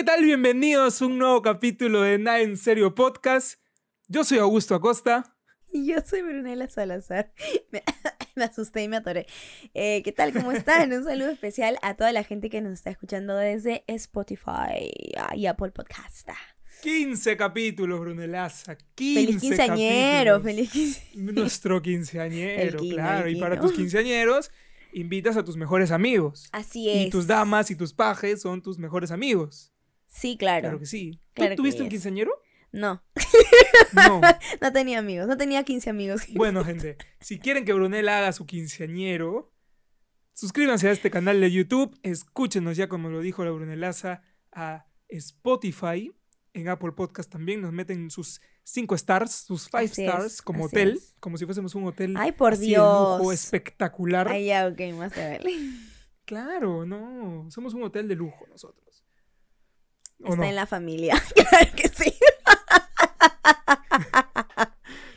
¿qué tal? Bienvenidos a un nuevo capítulo de Nada en Serio Podcast. Yo soy Augusto Acosta. Y yo soy Brunella Salazar. Me, me asusté y me atoré. Eh, ¿Qué tal? ¿Cómo están? Un saludo especial a toda la gente que nos está escuchando desde Spotify y Apple Podcast. 15 capítulos, Brunelaza. 15 Feliz quinceañero, capítulos. feliz quinceañero. Nuestro quinceañero, quino, claro. Y para tus quinceañeros, invitas a tus mejores amigos. Así es. Y tus damas y tus pajes son tus mejores amigos. Sí, claro. Claro que sí. ¿Tú Claro tuviste un quinceañero? No, No. no tenía amigos, no tenía 15 amigos. Bueno, gente, si quieren que Brunella haga su quinceañero, suscríbanse a este canal de YouTube, escúchenos ya como lo dijo la Brunelaza a Spotify, en Apple Podcast también nos meten sus 5 stars, sus 5 Así es, stars como hotel, es. como si fuésemos un hotel Ay, por así de lujo, espectacular. Ay, ya, ok, más te vale. Claro, no, somos un hotel de lujo nosotros. ¿O Está no? en la familia. claro que sí.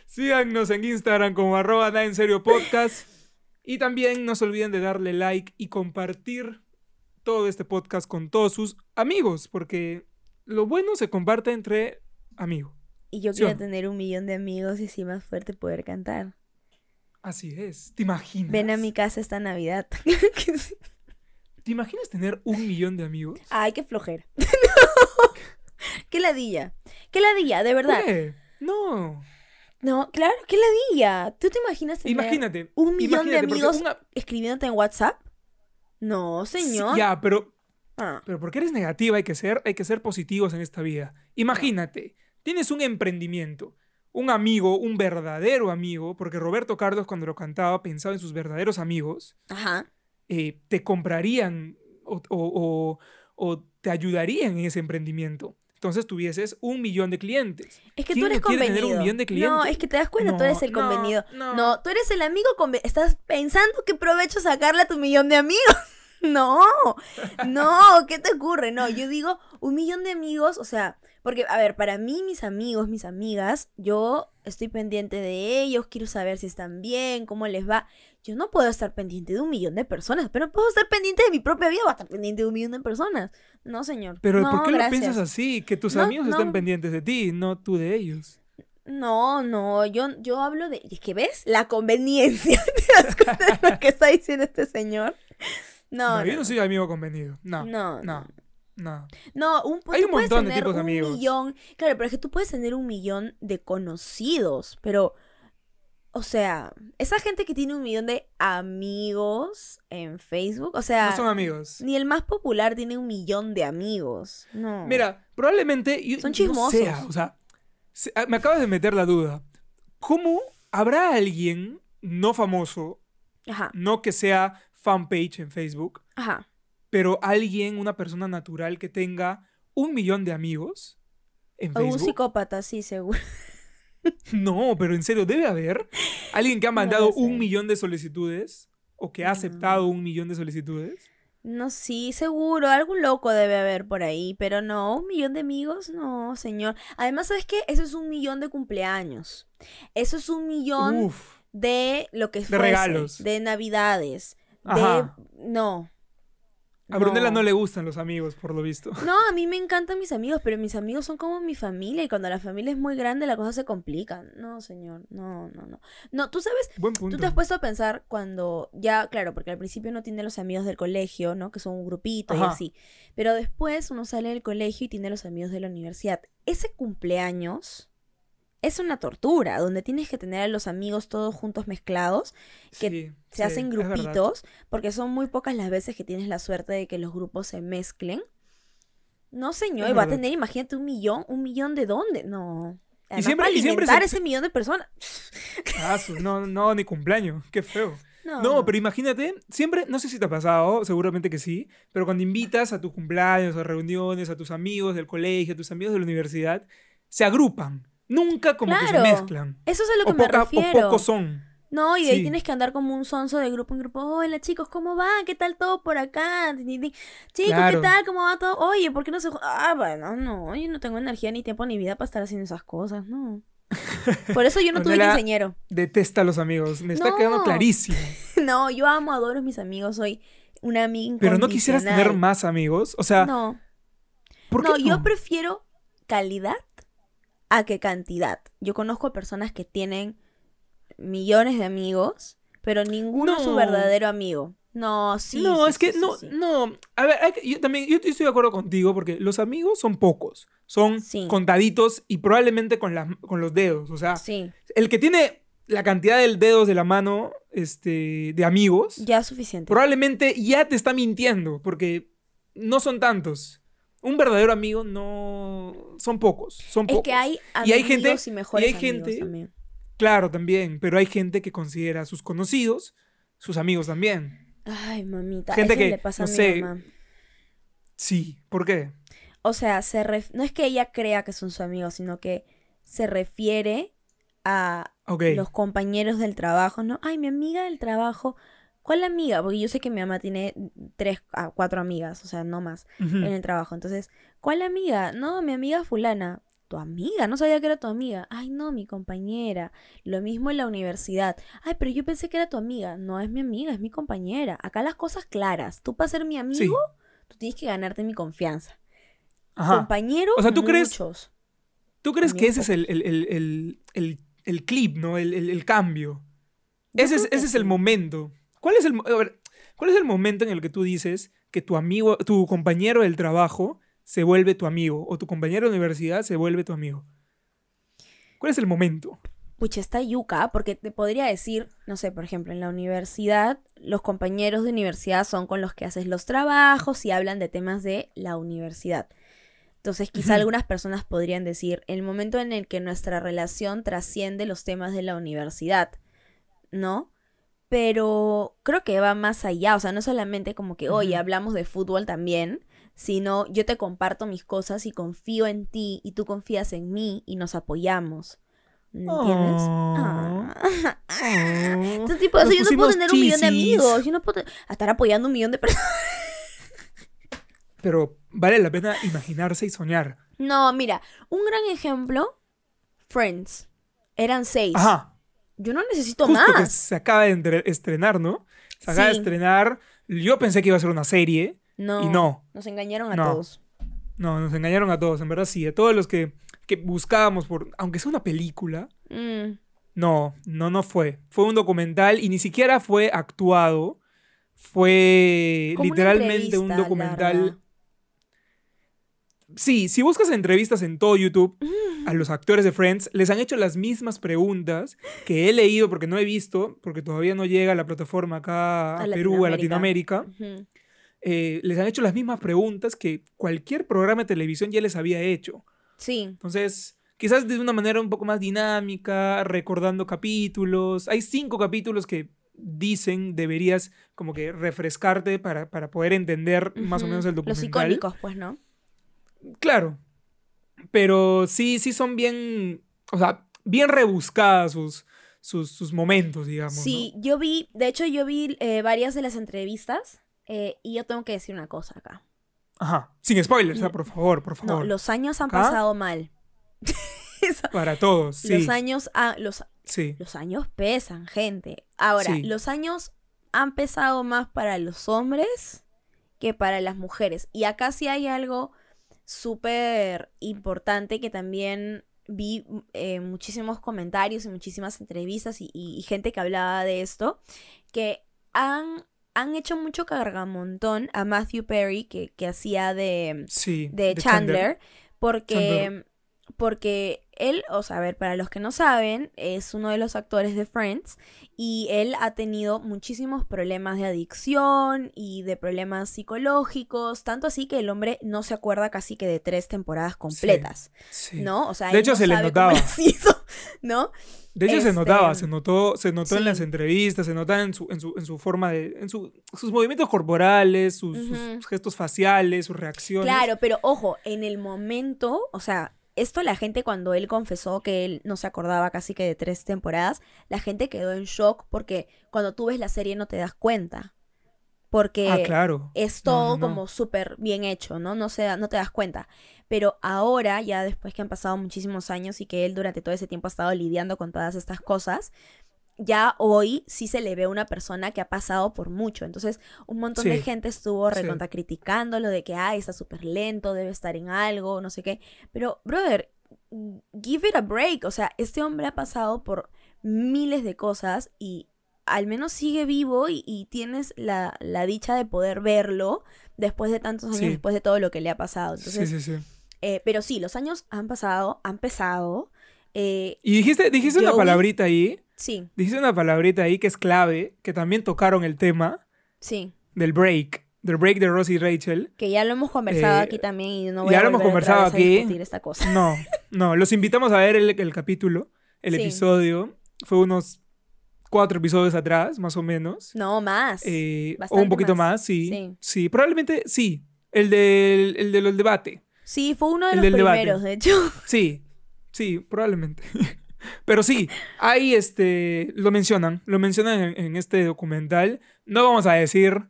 Síganos en Instagram como arroba nada en serio podcast. Y también no se olviden de darle like y compartir todo este podcast con todos sus amigos, porque lo bueno se comparte entre amigos. Y yo ¿Sí quiero no? tener un millón de amigos y así más fuerte poder cantar. Así es. ¿Te imaginas? Ven a mi casa esta Navidad. Sí. ¿Te imaginas tener un millón de amigos? Ay, qué flojera. qué ladilla. Qué ladilla, de verdad. ¿Qué? No. No, claro, qué ladilla. ¿Tú te imaginas tener Imagínate. un millón de imagínate, amigos una- escribiéndote en WhatsApp? No, señor. Ya, pero Ah, Pero porque eres negativa hay que ser, hay que ser positivos en esta vida. Imagínate, tienes un emprendimiento, un amigo, un verdadero amigo, porque Roberto Carlos cuando lo cantaba pensaba en sus verdaderos amigos, Ajá. Eh, te comprarían o, o- o- o te ayudarían en ese emprendimiento. Entonces tuvieses un millón de clientes. Es que ¿Quién tú eres no convenido. un millón de No, es que te das cuenta, tú No, eres el no, convenido. no. Tú eres el amigo conve- Estás pensando qué provecho sacarle a tu millón de amigos. No, no, ¿qué te ocurre? No, yo digo un millón de amigos, o sea, porque, a ver, para mí, mis amigos, mis amigas, yo estoy pendiente de ellos, quiero saber si están bien, cómo les va. Yo no puedo estar pendiente de un millón de personas, pero puedo estar pendiente de mi propia vida, voy a estar pendiente de un millón de personas. No, señor. Pero no, ¿por qué gracias. lo piensas así? Que tus No, amigos no. estén pendientes de ti, no tú de ellos. No, no, yo, yo hablo de, es que ves, la conveniencia, ¿te das cuenta de lo que está diciendo este señor? No, No, yo no, soy amigo convenido. No, No, no, no. no, un, Hay un montón de tipos de un amigos. millón, claro, pero es que tú puedes tener un millón de conocidos, pero, o sea, esa gente que tiene un millón de amigos en Facebook, o sea, No son amigos. ni el más popular tiene un millón de amigos, no. Mira, probablemente. yo- Son no chismosos. sea, o sea, se- ah, me acabas de meter la duda. ¿Cómo habrá alguien no famoso, Ajá, no que sea fanpage en Facebook, ajá. pero alguien, una persona natural que tenga un millón de amigos en O un Facebook? psicópata, sí, seguro. No, pero en serio, debe haber alguien que ha mandado un millón de solicitudes o que ha No. aceptado un millón de solicitudes. No, sí, seguro, algún loco debe haber por ahí, pero no, un millón de amigos, no, señor. Además, ¿sabes qué? Eso es un millón de cumpleaños. Eso es un millón Uf. de lo que fuese, regalos. de navidades, Ajá. de... No. A Brunella no le gustan los amigos, por lo visto. No, a mí me encantan mis amigos, pero mis amigos son como mi familia y cuando la familia es muy grande la cosa se complica. No, señor, no, no, no. No, tú sabes, Buen punto. Tú te has puesto a pensar cuando ya, claro, porque al principio uno tiene los amigos del colegio, ¿no? Que son un grupito y así. Pero después uno sale del colegio y tiene los amigos de la universidad. Ese cumpleaños es una tortura, donde tienes que tener a los amigos todos juntos mezclados, que Sí, se sí, hacen grupitos, porque son muy pocas las veces que tienes la suerte de que los grupos se mezclen. No, señor, y va a tener, imagínate, un millón, un millón de dónde, no. Además, siempre- para y siempre se- ese millón de personas. Ah, no, no, ni cumpleaños. Qué feo. No, No, pero imagínate, siempre, no sé si te ha pasado, seguramente que sí, pero cuando invitas a tus cumpleaños, a reuniones, a tus amigos del colegio, a tus amigos de la universidad, se agrupan. Nunca como que se mezclan. Eso es a lo que O, me poca- o refiero. pocos son. No, y de ahí tienes que andar como un sonso de grupo en grupo. Hola chicos, ¿cómo va? ¿Qué tal todo por acá? Chicos, Claro. ¿qué tal? ¿Cómo va todo? Oye, ¿por qué no se... Ah, bueno, no, yo no tengo energía ni tiempo ni vida para estar haciendo esas cosas, no. Por eso yo no tuve quinceañero. Detesta a los amigos. Me está No. quedando clarísimo. No, yo amo, adoro a mis amigos, soy una amiga Pero no quisieras tener más amigos. O sea, No, ¿Por qué no, yo no? prefiero calidad a que cantidad. Yo conozco personas que tienen millones de amigos, pero ninguno es su verdadero amigo. No, sí. no, sí, es que sí, no, no. A ver, yo también yo estoy de acuerdo contigo porque los amigos son pocos, son contaditos y probablemente con, las con los dedos. O sea, el que tiene la cantidad de dedos de la mano este, de amigos, ya es suficiente. probablemente ya te está mintiendo porque no son tantos. Un verdadero amigo no son pocos, son Es pocos. que hay Y hay amigos gente- y mejores y hay gente- también. Claro, también, pero hay gente que considera a sus conocidos sus amigos también. Ay, mamita. Gente eso que, le pasa no a mi sé, mamá. Sí, ¿por qué? O sea, se ref- no es que ella crea que son sus amigos, sino que se refiere a los compañeros del trabajo, ¿no? Ay, mi amiga del trabajo. ¿Cuál amiga? Porque yo sé que mi mamá tiene tres a cuatro amigas, o sea, no más, en el trabajo. Entonces, ¿cuál amiga? No, mi amiga fulana. ¿Tu amiga? No sabía que era tu amiga. Ay, no, mi compañera. Lo mismo en la universidad. Ay, pero yo pensé que era tu amiga. No es mi amiga, es mi compañera. Acá las cosas claras. Tú para ser mi amigo, tú tienes que ganarte mi confianza. Ajá. Compañeros, O sea, ¿tú crees- muchos. ¿Tú crees que ese es el, el, el, el, clip, ¿no? El, cambio. Yo Ese es, ese es el momento. ¿Cuál es el, a ver, ¿Cuál es el momento en el que tú dices que tu amigo, tu compañero del trabajo se vuelve tu amigo o tu compañero de universidad se vuelve tu amigo? ¿Cuál es el momento? Pucha, está yuca, porque te podría decir, no sé, por ejemplo, en la universidad, los compañeros de universidad son con los que haces los trabajos y hablan de temas de la universidad. Entonces, quizá algunas personas podrían decir, el momento en el que nuestra relación trasciende los temas de la universidad, ¿no? Pero creo que va más allá, o sea, no solamente como que, oye, hablamos de fútbol también, sino yo te comparto mis cosas y confío en ti y tú confías en mí y nos apoyamos. ¿Entiendes? Oh. Ah. Oh. Este tipo yo no puedo tener un millón de amigos. Yo no puedo estar apoyando un millón de personas. Pero vale la pena imaginarse y soñar. No, mira, un gran ejemplo, Friends. Eran seis. Ajá. Yo no necesito Justo que más. se acaba de estrenar, ¿no? Se acaba de estrenar. Yo pensé que iba a ser una serie No. y no. Nos engañaron a No. todos. No, nos engañaron a todos, en verdad sí. A todos los que, que buscábamos por. Aunque sea una película. Mm, No, no, no fue. Fue un documental y ni siquiera fue actuado. Fue Como literalmente un documental. larga. Sí, si buscas entrevistas en todo YouTube Mm. a los actores de Friends, les han hecho las mismas preguntas que he leído porque no he visto, porque todavía no llega a la plataforma acá a, A Perú, a Latinoamérica. Eh, les han hecho las mismas preguntas que cualquier programa de televisión ya les había hecho. Sí. Entonces, quizás de una manera un poco más dinámica, recordando capítulos. Hay cinco capítulos que dicen deberías como que refrescarte para, para poder entender más o menos el Los documental. icónicos, pues, ¿no? Claro. Pero sí, sí son bien, o sea, bien rebuscadas sus, sus, sus momentos, digamos. ¿no? Sí, yo vi, de hecho, yo vi eh, varias de las entrevistas eh, y yo tengo que decir una cosa acá. Ajá. Sin spoilers, o sea, por favor, por No, favor. los años han pasado mal. Para todos, sí. Los años, ha- los, Sí. los años pesan, gente. Ahora, Sí. los años han pesado más para los hombres que para las mujeres. Y acá sí hay algo súper importante que también vi eh, muchísimos comentarios y muchísimas entrevistas y, y- y gente que hablaba de esto, que han, han hecho mucho cargamontón a Matthew Perry, que, que hacía de, Sí. de, Chandler, porque, porque él, o sea, a ver, para los que no saben, es uno de los actores de Friends y él ha tenido muchísimos problemas de adicción y de problemas psicológicos, tanto así que el hombre no se acuerda casi que de tres temporadas completas, Sí. ¿no? O sea, De hecho, no se le notaba. hizo, ¿no? De hecho, se Este, notaba, se notó, se notó en las entrevistas, se notaba en su, en su, en su forma de, en su, sus movimientos corporales, sus, gestos faciales, sus reacciones. Claro, pero ojo, en el momento, o sea, esto la gente cuando él confesó que él no se acordaba casi que de tres temporadas, la gente quedó en shock porque cuando tú ves la serie no te das cuenta. Porque Ah, claro. es todo no, no. como súper bien hecho, ¿no? No, se da- no te das cuenta. Pero ahora, ya después que han pasado muchísimos años y que él durante todo ese tiempo ha estado lidiando con todas estas cosas, ya hoy sí se le ve a una persona que ha pasado por mucho. Entonces, un montón de Sí, gente estuvo sí. recontra criticándolo de que, ay, está súper lento, debe estar en algo, no sé qué. Pero, brother, give it a break. O sea, este hombre ha pasado por miles de cosas y al menos sigue vivo y, y tienes la, la dicha de poder verlo después de tantos años, Sí. después de todo lo que le ha pasado. Entonces, sí, sí, sí. eh, pero sí, los años han pasado, han pesado. Eh, Y dijiste, dijiste una Joey- palabrita ahí, sí, dijiste una palabrita ahí que es clave, que también tocaron el tema sí. del break, del break de Ross y Rachel. Que ya lo hemos conversado Eh, aquí también y no voy ya a lo hemos conversado a aquí. discutir esta cosa. No, no, los invitamos a ver el, el capítulo, el Sí. episodio. Fue unos cuatro episodios atrás, más o menos. No, más. Eh, o un poquito más. más, sí, Sí. sí. probablemente sí. El del, el de los debate. sí, fue uno de el los del debate. primeros, de hecho. Sí, sí, probablemente. Pero sí, ahí este, lo mencionan, lo mencionan en, en este documental. No vamos a decir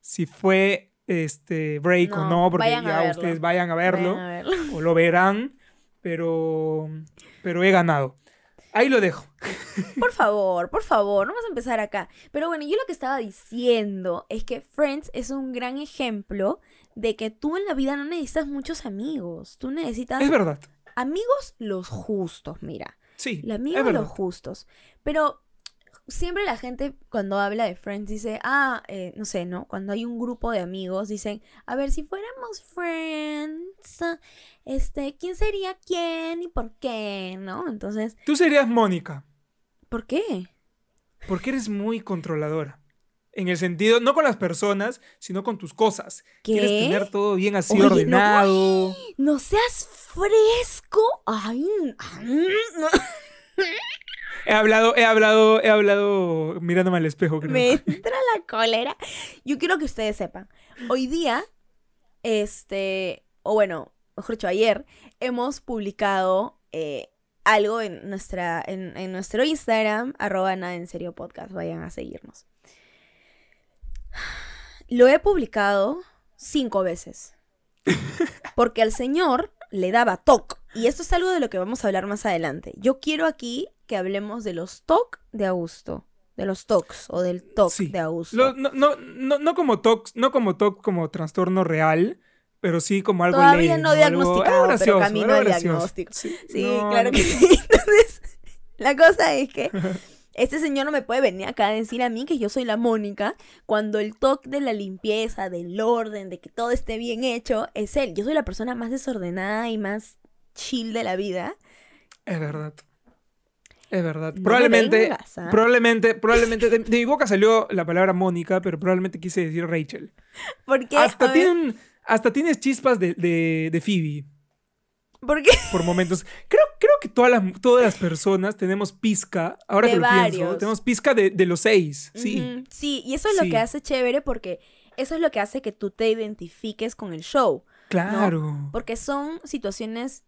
si fue este break o No, porque ya verlo. ustedes vayan a verlo Vayan a verlo. o lo verán, pero, pero he ganado. Ahí lo dejo. Por favor, por favor, no vamos a empezar acá. Pero bueno, yo lo que estaba diciendo es que Friends es un gran ejemplo de que tú en la vida no necesitas muchos amigos. Tú necesitas Es verdad. Amigos los justos, mira. Sí, Los amigos los justos. Pero siempre la gente cuando habla de Friends dice, ah, eh, no sé, ¿no? Cuando hay un grupo de amigos dicen, a ver, si fuéramos Friends, este, ¿quién sería quién y por qué, ¿no? Entonces, Tú serías Mónica, ¿por qué? porque eres muy controladora. En el sentido, no con las personas, sino con tus cosas. Quieres tener todo bien así Oye, no. ordenado. No seas fresco. Ay, ay, no. He hablado, he hablado, he hablado mirándome al espejo, creo. Me entra la cólera. Yo quiero que ustedes sepan. Hoy día, este, o bueno, mejor dicho, ayer, hemos publicado eh, algo en, nuestra, en, en nuestro Instagram, arroba nada en serio podcast. Vayan a seguirnos. Lo he publicado cinco veces. Porque al señor le daba TOC. Y esto es algo de lo que vamos a hablar más adelante. Yo quiero aquí que hablemos de los TOC de Augusto. De los TOCs o del TOC Sí. de Augusto. Lo- no, no, no, no como TOC, no como TOC como trastorno real, pero sí como algo Todavía leve, no Algo- diagnosticado, algo pero gracioso, camino al gracioso. diagnóstico. Sí, Sí, no, claro que sí. Entonces, la cosa es que este señor no me puede venir acá a decir a mí que yo soy la Mónica cuando el toque de la limpieza, del orden, de que todo esté bien hecho, es él. Yo soy la persona más desordenada y más chill de la vida. Es verdad. Es verdad. No me probablemente, vengas, ¿ah? probablemente, probablemente, de, de mi boca salió la palabra Mónica, pero probablemente quise decir Rachel. Porque, Hasta, tienen, hasta tienes chispas de, de, de Phoebe ¿por momentos. Creo, creo que todas las, todas las personas tenemos pizca, ahora De que lo pienso, tenemos pizca de, de los seis, sí. Sí, y eso es lo que hace chévere porque eso es lo que hace que tú te identifiques con el show. Claro. Porque son situaciones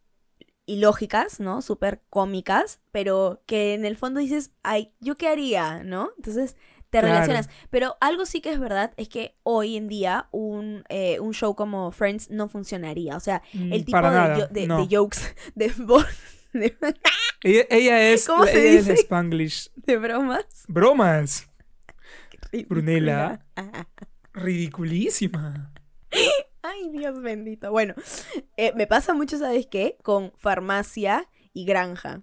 ilógicas, ¿no? Súper cómicas, pero que en el fondo dices, ay, ¿yo qué haría? ¿No? Entonces te Claro. relacionas. Pero algo sí que es verdad es que hoy en día un, eh, un show como Friends no funcionaría. O sea, Mm, el tipo para de, nada, yo- de, no. de jokes, de, Ella, ella es, ¿Cómo se ella es dice? Spanglish. de bromas. Bromas. Brunella. Ridiculísima. Ay, Dios bendito. Bueno, eh, me pasa mucho, ¿sabes qué? Con farmacia y granja.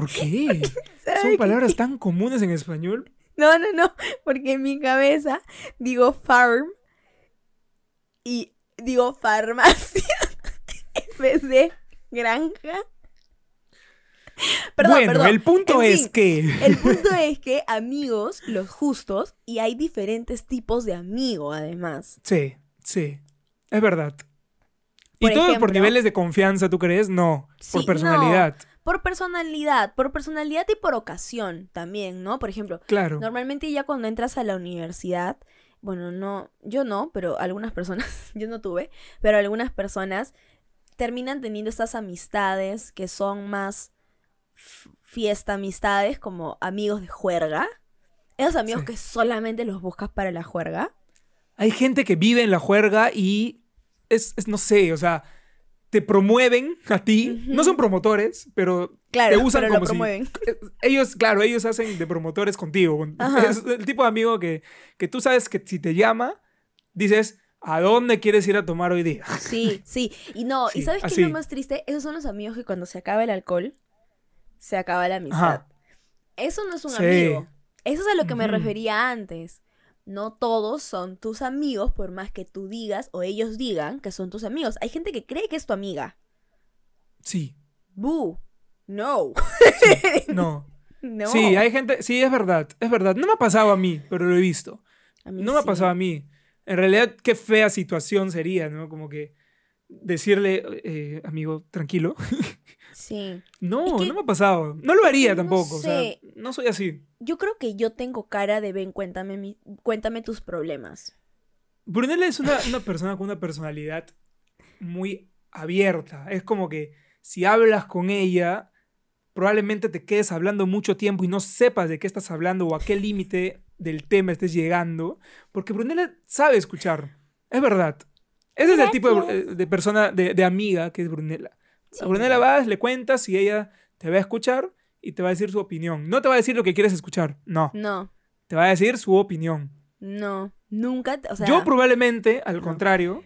¿Por qué? ¿Sabes Son qué? palabras tan comunes en español. No, no, no, porque en mi cabeza digo farm y digo farmacia en vez de granja. Perdón, bueno, perdón. el punto En es fin, que. El punto es que amigos, los justos, y hay diferentes tipos de amigo además. Sí, sí. Es verdad. Por ¿Y todo por ejemplo- niveles de confianza, tú crees? No. Sí, por no. Por personalidad, por personalidad y por ocasión también, ¿no? Por ejemplo, Claro. Normalmente ya cuando entras a la universidad, bueno, no, yo no, pero algunas personas, yo no tuve, pero algunas personas terminan teniendo estas amistades que son más fiesta amistades, como amigos de juerga. Esos amigos Sí. que solamente los buscas para la juerga. Hay gente que vive en la juerga y es, es, no sé, o sea, te promueven a ti. No son promotores, pero Claro, te usan pero como si- promueven. eh, Ellos, claro, ellos hacen de promotores contigo. Ajá. Es el tipo de amigo que, que tú sabes que si te llama, dices, ¿a dónde quieres ir a tomar hoy día? Sí, sí. Y no, Sí, ¿y sabes qué es lo más triste? Esos son los amigos que cuando se acaba el alcohol, se acaba la amistad. Ajá. Eso no es un Sí. amigo. Eso es a lo que me refería antes. No todos son tus amigos, por más que tú digas o ellos digan que son tus amigos. Hay gente que cree que es tu amiga. Sí, Boo. No. no. No. Sí, hay gente, sí, es verdad, es verdad. No me ha pasado a mí, pero lo he visto. A mí No me ha pasado a mí. En realidad, qué fea situación sería, ¿no? Como que decirle, eh, amigo, tranquilo. Sí. No, Es que- no me ha pasado. No lo haría no tampoco. O sea, sé. no soy así. Yo creo que yo tengo cara de ven, cuéntame, mi- cuéntame tus problemas. Brunella es una, una persona con una personalidad muy abierta. Es como que si hablas con ella, probablemente te quedes hablando mucho tiempo y no sepas de qué estás hablando o a qué límite del tema estés llegando, porque Brunella sabe escuchar. Es verdad. Ese es el tipo de, persona, de, de amiga que es Brunella. Sí. A Brunella vas, le cuentas y ella te va a escuchar y te va a decir su opinión. No te va a decir lo que quieres escuchar, no. No, Te va a decir su opinión. no. Nunca, o sea, yo probablemente, al no. contrario,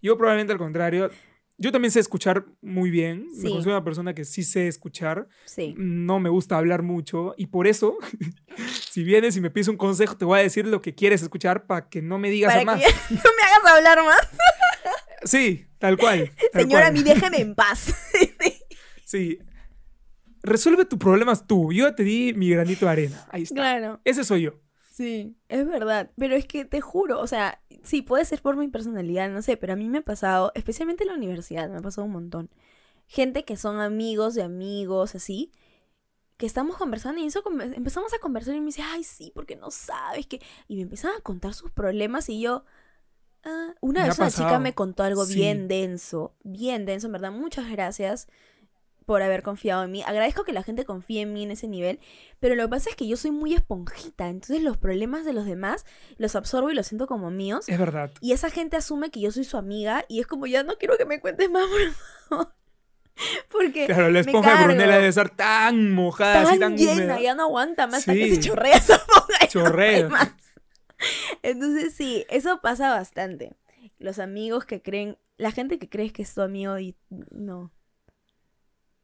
yo probablemente al contrario, yo también sé escuchar muy bien. Me Sí. considero una persona que sí sé escuchar. sí. No me gusta hablar mucho. Y por eso, si vienes y me pides un consejo, te voy a decir lo que quieres escuchar para que no me digas Para más. que no me hagas hablar más. Sí, tal cual. tal Señora, cual. mi déjeme en paz. Sí. Resuelve tus problemas tú. Yo te di mi granito de arena. Ahí está. claro. Ese soy yo. Sí, es verdad. Pero es que te juro, o sea, sí, puede ser por mi personalidad, no sé, pero a mí me ha pasado, especialmente en la universidad, me ha pasado un montón. Gente que son amigos de amigos, así, que estamos conversando y eso empezamos a conversar y me dice, ay, sí, porque no sabes que... Y me empiezan a contar sus problemas y yo... ah, Una vez una chica me contó algo Sí. bien denso, bien denso, en verdad. Muchas gracias por haber confiado en mí. Agradezco que la gente confíe en mí en ese nivel, pero lo que pasa es que yo soy muy esponjita, entonces los problemas de los demás los absorbo y los siento como míos. Es verdad. Y esa gente asume que yo soy su amiga y es como, ya no quiero que me cuentes más, por favor. Porque Claro, la esponja de. Brunella debe estar tan mojada, tan, así tan llena, ya no aguanta más, hasta que se chorrea esa no Chorrea. más. Entonces sí, eso pasa bastante. Los amigos que creen, la gente que crees que es tu amigo y no.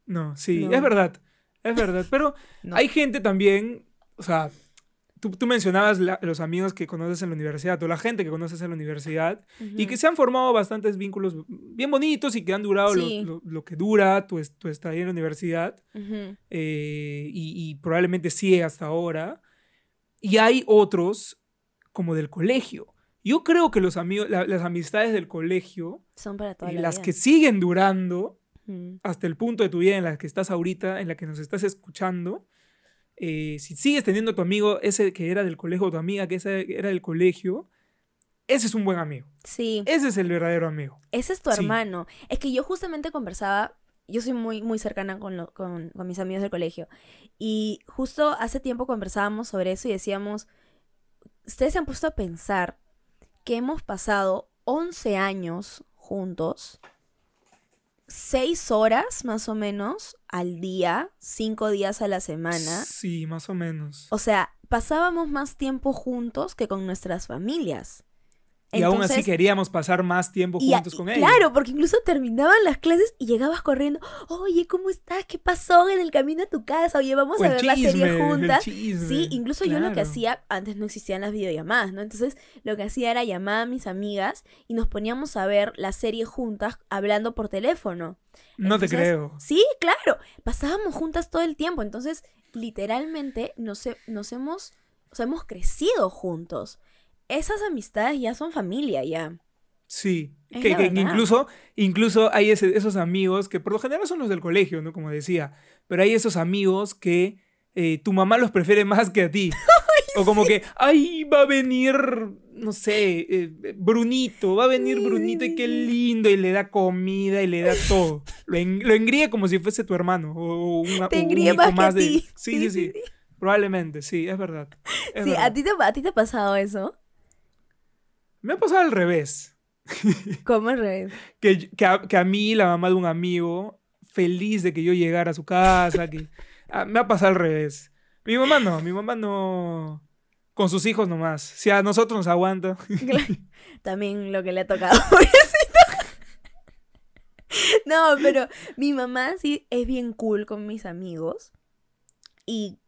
No, sí, No. es verdad. Es verdad. Pero No. hay gente también, o sea, tú, tú mencionabas la- los amigos que conoces en la universidad o la gente que conoces en la universidad y que se han formado bastantes vínculos bien bonitos y que han durado lo- Sí. lo, lo que dura tu, tu estadía en la universidad eh, y, y probablemente sigue hasta ahora. Y hay otros como del colegio. Yo creo que los amigos, la- las amistades del colegio, Son para toda eh, la las vida. que siguen durando, Ujú. hasta el punto de tu vida en la que estás ahorita, en la que nos estás escuchando, eh, si sigues teniendo a tu amigo, ese que era del colegio, o tu amiga que ese era del colegio, ese es un buen amigo. Sí. Ese es el verdadero amigo. Ese es tu Sí. hermano. Es que yo justamente conversaba, yo soy muy, muy cercana con, lo- con, con mis amigos del colegio. Y justo hace tiempo conversábamos sobre eso y decíamos, ustedes se han puesto a pensar que hemos pasado 11 años juntos, 6 horas más o menos al día, 5 días a la semana. Sí, más o menos. O sea, pasábamos más tiempo juntos que con nuestras familias. Y aún así queríamos pasar más tiempo juntos y con ellos. Claro, porque incluso terminaban las clases y llegabas corriendo. Oye, ¿cómo estás? ¿Qué pasó en el camino a tu casa? Oye, vamos O a ver la serie juntas. chisme, Sí, incluso yo lo que hacía, antes no existían las videollamadas, ¿no? Entonces lo que hacía era llamar a mis amigas y nos poníamos a ver la serie juntas hablando por teléfono. No te creo. Sí, claro. Pasábamos juntas todo el tiempo. Entonces, literalmente nos, nos hemos, o sea, hemos crecido juntos. Esas amistades ya son familia, ya. Sí, Es que, incluso, incluso hay ese- esos amigos que por lo general son los del colegio, ¿no? Como decía, pero hay esos amigos que eh, tu mamá los prefiere más que a ti. o como que, ay, va a venir, no sé, eh, Brunito, va a venir Brunito y qué lindo, y le da comida y le da todo. Lo, en- lo engríe como si fuese tu hermano o, una- Te un más que más a de... Sí, sí, sí, Probablemente, sí, es verdad. es Sí, verdad. ¿a ti, te, ¿a ti te ha pasado eso? Me ha pasado al revés. ¿Cómo al revés? Que, que, a, que a mí, la mamá de un amigo, feliz de que yo llegara a su casa, que ah, me ha pasado al revés. Mi mamá no, mi mamá no... Con sus hijos nomás. Si a nosotros nos aguanta. También lo que le ha tocado. No, pero mi mamá sí es bien cool con mis amigos. Y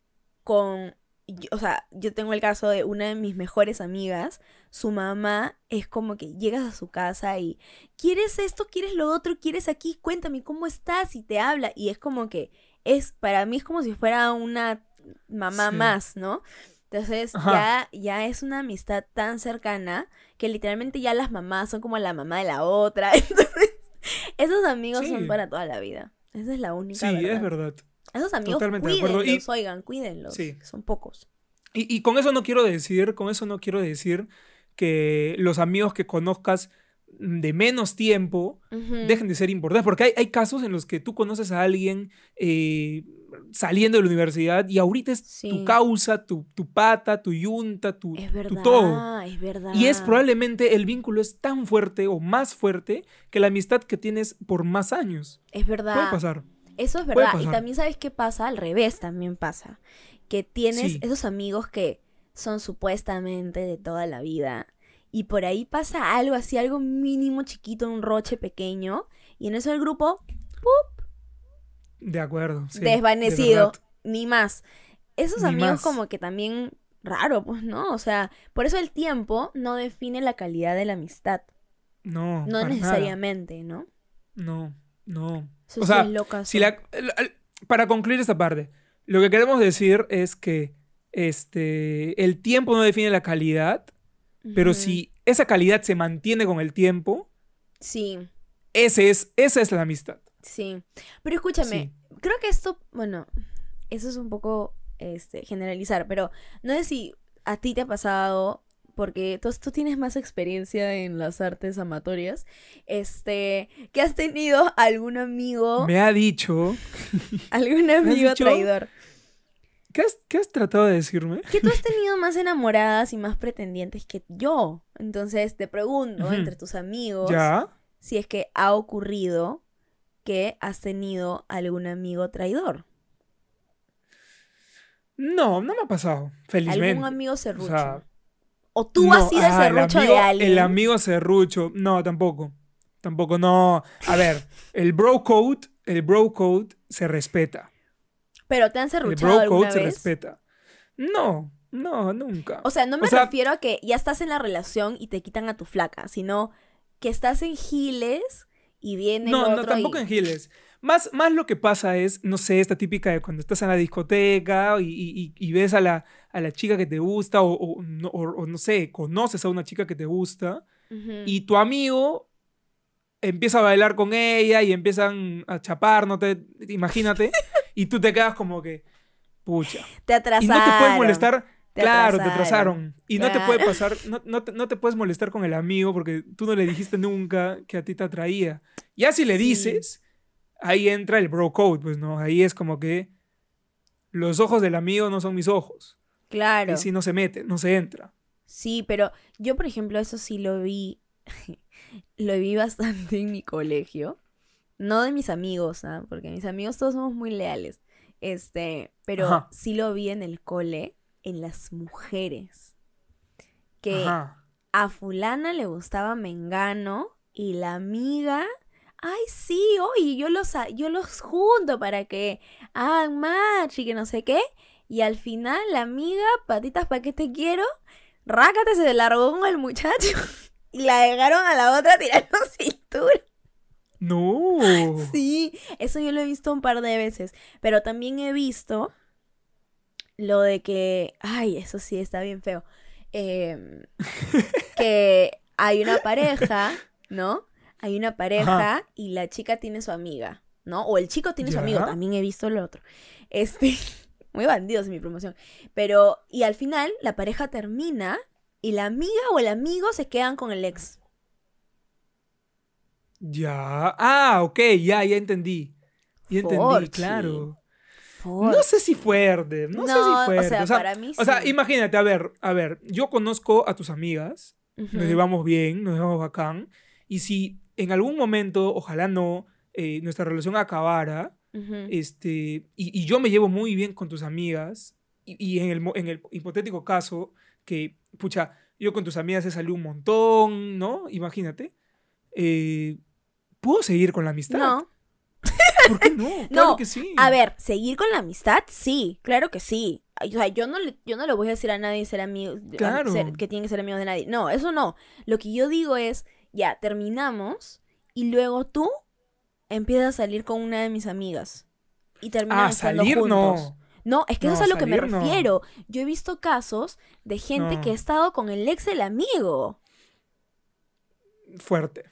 con. Yo- O sea, yo tengo el caso de una de mis mejores amigas. Su mamá es como que llegas a su casa y. ¿Quieres esto? ¿Quieres lo otro? ¿Quieres aquí? Cuéntame cómo estás. Y te habla. Y es como que. Es, para mí es como si fuera una mamá Sí. más, ¿no? Entonces Ajá. ya, ya es una amistad tan cercana que literalmente ya las mamás son como la mamá de la otra. Entonces, esos amigos Sí. son para toda la vida. Esa es la única Sí, verdad. es verdad. Esos amigos Totalmente de acuerdo. Y- cuídenlos, oigan, cuídenlos. Sí. Son pocos. Y, y con eso no quiero decir, con eso no quiero decir que los amigos que conozcas de menos tiempo Ujú. dejen de ser importantes, porque hay, hay casos en los que tú conoces a alguien eh, saliendo de la universidad y ahorita es Sí. tu causa, tu, tu pata, tu yunta, tu, Es tu verdad, todo. es verdad. Y es probablemente el vínculo es tan fuerte o más fuerte que la amistad que tienes por más años. Es verdad. Puede pasar. Eso es verdad. Y también sabes qué pasa, al revés también pasa. Que tienes Sí. esos amigos que son supuestamente de toda la vida. Y por ahí pasa algo así, algo mínimo chiquito, un roche pequeño. Y en eso el grupo, De acuerdo. sí, desvanecido. ni más. Esos Ni amigos más. como que también raro, pues, ¿no? O sea, por eso el tiempo no define la calidad de la amistad. No. No nada. necesariamente, ¿no? No, no. Eso O sea. Si la- para concluir esta parte, lo que queremos decir es que este, el tiempo no define la calidad, pero si esa calidad se mantiene con el tiempo, Sí, ese es, esa es la amistad. sí. Pero escúchame, Sí. creo que esto, bueno, eso es un poco este, generalizar, pero no sé si a ti te ha pasado, porque tú, tú tienes más experiencia en las artes amatorias, este, que has tenido algún amigo, Me ha dicho. algún amigo dicho? traidor. ¿Qué has, qué has tratado de decirme? que tú has tenido más enamoradas y más pretendientes que yo. Entonces te pregunto, entre tus amigos, ¿Ya? si es que ha ocurrido que has tenido algún amigo traidor. No, no me ha pasado. Felizmente. Algún amigo serrucho. O, sea, tú no, has sido el ah, serrucho amigo- de alguien. El amigo serrucho. No, tampoco. Tampoco, no. A ver, el bro code, el bro code se respeta. Pero te han El serruchado bro alguna code se respeta. No, no, nunca. O sea, no me O sea- refiero a que ya estás en la relación y te quitan a tu flaca, sino que estás en giles y viene no, el no, tampoco y- en giles. Más, más lo que pasa es, no sé, esta típica de cuando estás en la discoteca y, y- y- y ves a la, a la chica que te gusta o, o no, o- o no sé, conoces a una chica que te gusta Ujú. y tu amigo empieza a bailar con ella y empiezan a chapar, no te, imagínate, y tú te quedas como que, pucha. te Y atrasaron. no te puedes molestar, Te claro, te atrasaron. atrasaron. Y no te puede Claro. pasar, no, no te, no te puedes molestar con el amigo porque tú no le dijiste nunca que a ti te atraía. Ya si le dices, ahí entra el bro code, pues no, ahí es como que los ojos del amigo no son mis ojos. Claro. Y si no se mete, no se entra. Sí, pero yo, por ejemplo, eso sí lo vi, lo vi bastante en mi colegio. No de mis amigos, ¿ah? Porque mis amigos todos somos muy leales. Este, pero Ajá. sí lo vi en el cole, en las mujeres. Que Ajá. a fulana le gustaba Mengano y la amiga, ay sí, oye, yo los, yo los junto para que hagan match y que no sé qué. Y al final la amiga, patitas pa' que te quiero, rácate se largó con el muchacho y la dejaron a la otra tirando cintura. No. Sí, eso yo lo he visto un par de veces, pero también he visto lo de que, ay, eso sí está bien feo, em, que hay una pareja, ¿no? Hay una pareja y la chica tiene su amiga, ¿no? O el chico tiene su amigo, también he visto lo otro. Este, muy bandidos en mi promoción. Pero, y al final la pareja termina y la amiga o el amigo se quedan con el ex. Ya. Ah, ok, ya, ya entendí. Ya entendí, Forchi. claro. No sé si fuerte, no, sé si o fuerte. sea, para mí O sea, sí. imagínate, a ver, a ver, yo conozco a tus amigas nos llevamos bien, nos llevamos bacán. Y si en algún momento, ojalá no, eh, nuestra relación acabara, Ujú. este, y, y yo me llevo muy bien con tus amigas, y, y en, el, en el hipotético caso que, pucha, yo con tus amigas he salido un montón, ¿no? Imagínate. eh, ¿Puedo seguir con la amistad? No. ¿Por qué no? Claro No, que sí. A ver, seguir con la amistad, sí, claro que sí. O sea, yo no le, yo no le voy a decir a nadie ser amigo, Claro. ser- que tienen que ser amigos de nadie. No, eso no. Lo que yo digo es, ya, terminamos y luego tú empiezas a salir con una de mis amigas. Y terminan Ah, salir juntos. no. No, es que eso es a lo que me no. refiero. Yo he visto casos de gente No. que ha estado con el ex del amigo. Fuerte.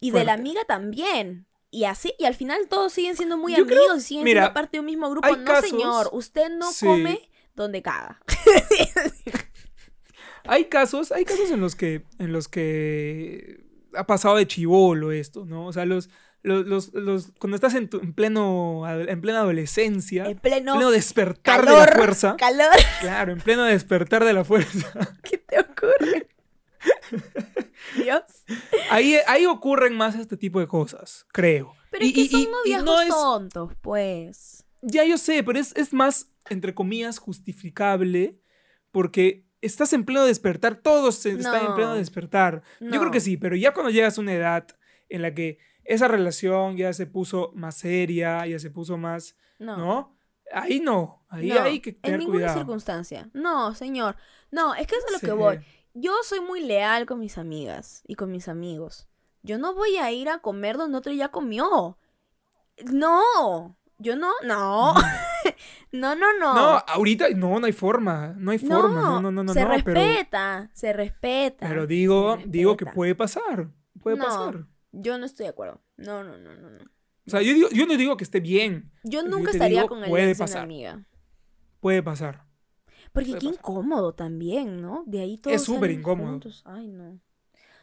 Y de la amiga también. Y así, y al final todos siguen siendo muy Yo creo- amigos y siguen mira, siendo parte de un mismo grupo. No, casos- señor, usted no Sí. come donde caga. Hay casos, hay casos en los que, en los que ha pasado de chivolo esto, ¿no? O sea, los, los, los, los- cuando estás en, tu- en pleno, en plena adolescencia, En en pleno pleno despertar de la fuerza, calor. claro, en pleno despertar de la fuerza, ¿Qué te ocurre? Dios. ahí, ahí ocurren más este tipo de cosas, creo. Pero Y- es que y- son y- y noviazgos no es- tontos, pues. Ya yo sé, pero es, es más, entre comillas, justificable porque estás en pleno despertar, todos están en pleno No. despertar. Yo creo que sí, pero ya cuando llegas a una edad en la que esa relación ya se puso más seria, ya se puso más, No. ¿no? Ahí no, ahí hay que en tener ninguna cuidado. circunstancia. No, señor. No, es que eso es lo Sí. que voy. Yo soy muy leal con mis amigas y con mis amigos. Yo no voy a ir a comer donde otro ya comió. No. Yo no, no. no, no, no. No, ahorita no, no hay forma, no hay forma, no, no, no, no, se no, pero, respeta, se respeta. pero digo, digo que puede pasar, puede No. pasar. Yo no estoy de acuerdo. No, no, no, no, no. O sea, yo, digo, yo no digo que esté bien, Yo nunca estaría digo, con el puede de una pasar. amiga. puede pasar. Porque Puede qué pasar. incómodo también, ¿no? De ahí todos súper salen incómodo. juntos. Ay, no.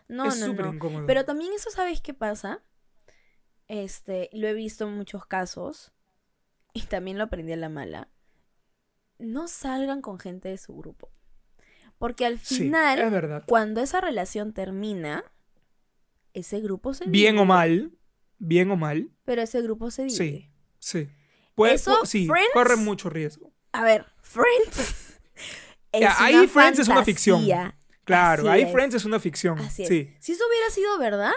No, es no, súper no. incómodo. Pero también eso, ¿sabes qué pasa? Este, lo he visto en muchos casos y también lo aprendí a la mala. No salgan con gente de su grupo. Porque al sí, final, es verdad. cuando esa relación termina, ese grupo se Bien o divide. mal, bien o mal, Pero ese grupo se divide. sí, sí. Puede, Eso, sí, Friends, corre mucho riesgo. A ver, Friends. es Ya, ahí una Friends es una ficción. Claro, Así ahí es. Friends es una ficción. Así es. Sí, Si eso hubiera sido verdad,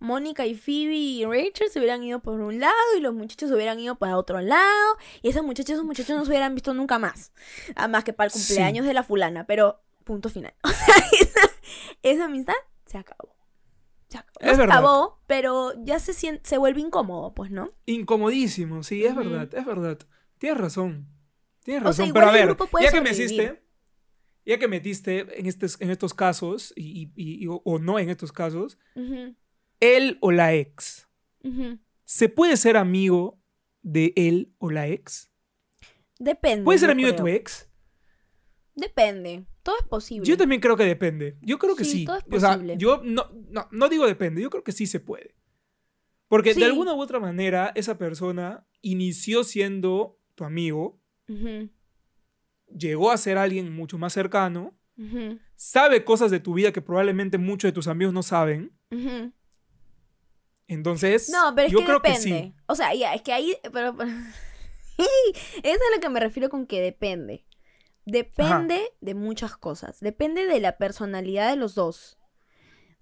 Mónica y Phoebe y Rachel se hubieran ido por un lado y los muchachos se hubieran ido para otro lado y esas muchachas y esos muchachos no se hubieran visto nunca más. Además que para el Sí. cumpleaños de la fulana, pero punto final. O sea, esa, esa amistad se acabó. Se acabó. No Es se verdad. acabó, pero ya se, sien- se vuelve incómodo, pues, ¿no? incomodísimo, sí, es verdad, es verdad. Tienes razón. Tienes O sea, razón. Pero a ver, ya que me hiciste, ya que metiste en, estes- en estos casos, y, y- y- o, o no en estos casos, él o la ex. ¿se puede ser amigo de él o la ex? Depende. ¿Puede ser amigo de tu ex? Depende. Todo es posible. Yo también creo que depende. Yo creo que Sí, sí. todo es O sea, posible. yo no, no, no digo depende, yo creo que sí se puede. Porque Sí. de alguna u otra manera esa persona inició siendo tu amigo, llegó a ser alguien mucho más cercano, sabe cosas de tu vida que probablemente muchos de tus amigos no saben. ujú. Entonces, No, pero es yo que creo depende. que sí. O sea, ya, es que ahí. Pero, pero- Eso es a lo que me refiero con que depende. Depende de muchas cosas. Depende de la personalidad de los dos.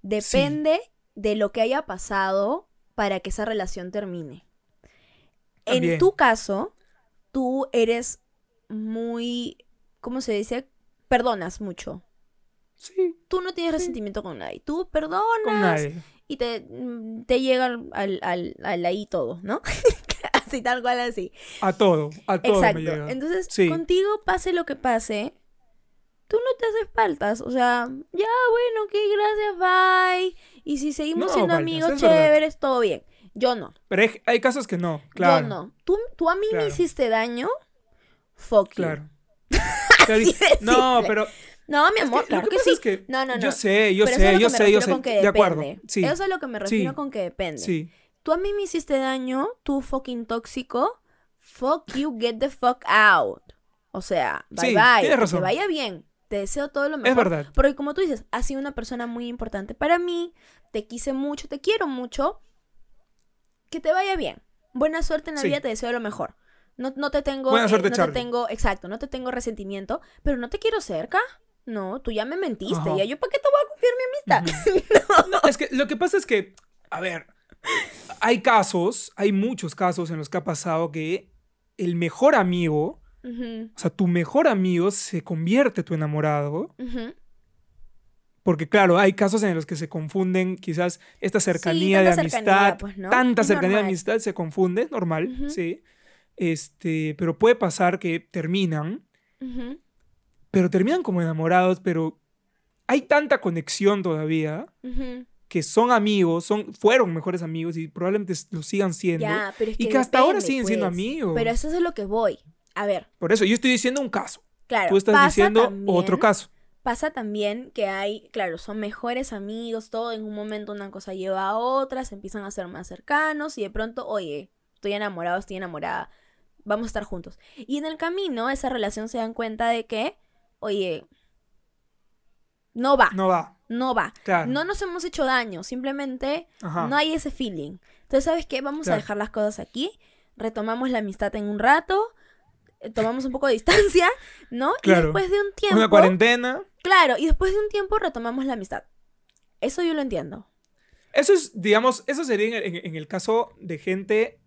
Depende de lo que haya pasado para que esa relación termine. En tu caso, tú eres muy. ¿Cómo se dice? Perdonas mucho. Sí, Tú no tienes Sí. resentimiento con nadie. Tú perdonas con nadie. Y te, mm, te llega al, al, al- ahí todo, ¿no? así tal cual así. A todo, a todo Exacto. me llega. Entonces, Sí. contigo pase lo que pase, tú no te haces faltas. O sea, ya, bueno, ok, gracias, bye. Y si seguimos No, siendo amigos verdad. chéveres, todo bien. Yo no. Pero hay, hay casos que no, claro. Yo no. Tú, tú a mí me hiciste daño, fuck you. Claro. No, pero No, mi Es amor, que claro lo que que, pasa sí. es que no, no, no. yo sé, yo Pero es sé, yo que sé, yo sé. que De acuerdo. Sí, Eso es a lo que me refiero Sí. con que depende. sí. Tú a mí me hiciste daño, tú fucking tóxico. Fuck you, get the fuck out. O sea, bye bye. tienes Que razón. te vaya bien. te deseo todo lo mejor. Es verdad. Porque como tú dices, has sido una persona muy importante para mí, te quise mucho, te quiero mucho, que te vaya bien. Buena suerte en la vida, te deseo lo mejor. No, no te tengo, Buena eh, suerte, no te Charlie. tengo, exacto, no te tengo resentimiento, pero no te quiero cerca. No, tú ya me mentiste, Ajá. ya yo para qué te voy a confiar mi amistad. No, es que lo que pasa es que, a ver, hay casos, hay muchos casos en los que ha pasado que el mejor amigo, o sea, tu mejor amigo se convierte tu enamorado. Porque claro, hay casos en los que se confunden quizás esta cercanía de cercanía, amistad, pues, ¿no? tanta Es cercanía de amistad se confunde, normal, sí. Este, pero puede pasar que terminan, pero terminan como enamorados, pero hay tanta conexión todavía que son amigos, son, fueron mejores amigos y probablemente lo sigan siendo. Ya, pero es y que hasta ahora siguen siendo pues. amigos. Pero eso es lo que voy. A ver, Por eso, yo estoy diciendo un caso. claro. Tú estás diciendo también- otro caso. Pasa también que hay, claro, son mejores amigos, todo en un momento una cosa lleva a otra, se empiezan a ser más cercanos y de pronto, oye, estoy enamorado, estoy enamorada, vamos a estar juntos. Y en el camino, esa relación se dan cuenta de que, oye, no va, no, No va. va. Claro. No nos hemos hecho daño, simplemente Ajá. no hay ese feeling. Entonces, ¿sabes qué? Vamos a dejar las cosas aquí, retomamos la amistad en un rato, eh, tomamos un poco de distancia, ¿no? Claro. Y después de un tiempo... Una cuarentena. Claro, y después de un tiempo retomamos la amistad. Eso yo lo entiendo. Eso es, digamos, eso sería en el, en el caso de gente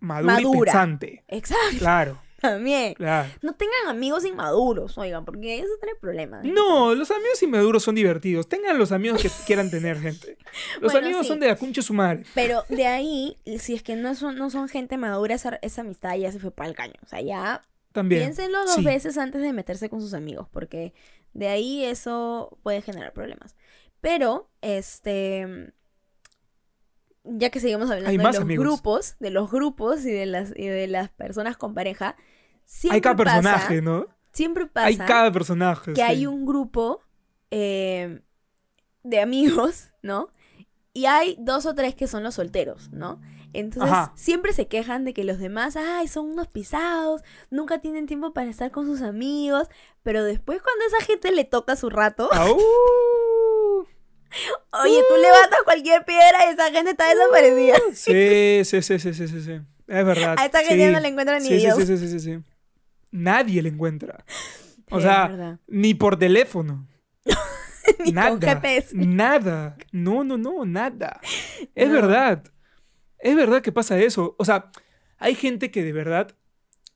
madura, y Madura. pensante. Exacto, Claro, también. claro. No tengan amigos inmaduros, oigan, porque eso tiene problemas. ¿eh? No, los amigos inmaduros son divertidos. Tengan los amigos que quieran tener, gente. Los Bueno, amigos sí. son de la cuncha su madre. Pero de ahí, si es que no son, no son gente madura, esa, esa amistad ya se fue para el caño. O sea, ya También. piénsenlo dos Sí. veces antes de meterse con sus amigos, porque de ahí eso puede generar problemas. Pero, este. Ya que seguimos hablando Hay de más los amigos. grupos, de los grupos y de las, y de las personas con pareja, siempre Hay cada pasa- personaje, ¿no? siempre pasa Hay cada personaje. que hay sí. un grupo eh, de amigos, ¿no? Y hay dos o tres que son los solteros, ¿no? Entonces Ajá. siempre se quejan de que los demás, ay, son unos pisados, nunca tienen tiempo para estar con sus amigos, pero después cuando a esa gente le toca su rato. Oye, tú levantas cualquier piedra y esa gente está desaparecida. Sí, sí, sí, sí, sí, sí, sí. Es verdad. A esta gente sí. no le encuentran ni sí, sí, Dios. sí, sí, sí, sí, sí. Nadie le encuentra. O Es sea, verdad. ni por teléfono. Ni nada. con GPS. Nada. No, no, no, nada. Es No. verdad. Es verdad que pasa eso. O sea, hay gente que de verdad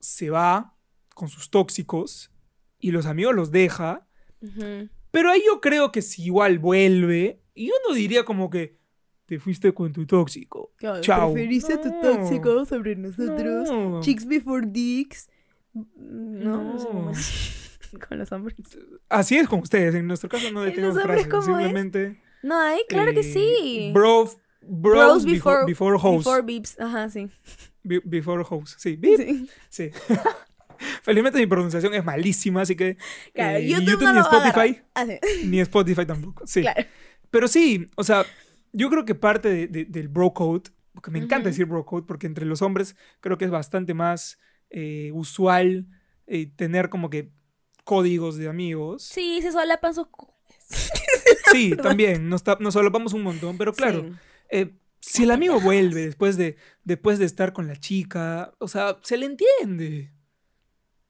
se va con sus tóxicos y los amigos los deja. Ujú. Pero ahí yo creo que si igual vuelve, y yo no diría como que te fuiste con tu tóxico. Chao. Preferiste a tu tóxico sobre nosotros. No. Chicks before dicks. No, No. con los hombres. Así es con ustedes. En nuestro caso no ¿En detenemos los hombres frases. es? Simplemente. No hay, claro que eh, sí. Bro, bros, before, before hoes. Before beeps. Ajá, sí. Be- Before hoes. Sí. beep, Sí. Sí. Felizmente mi pronunciación es malísima, así que. Claro, eh, YouTube, YouTube no ni Spotify. Ah, sí. Ni Spotify tampoco. Sí. Claro. Pero sí, o sea, yo creo que parte de- de- del bro code, porque me encanta decir bro code, porque entre los hombres creo que es bastante más eh, usual eh, tener como que códigos de amigos. Sí, se solapan sus. Sí, también, nos, nos solapamos un montón, pero claro, Sí. eh, si el amigo vuelve después de, después de estar con la chica, o sea, se le entiende.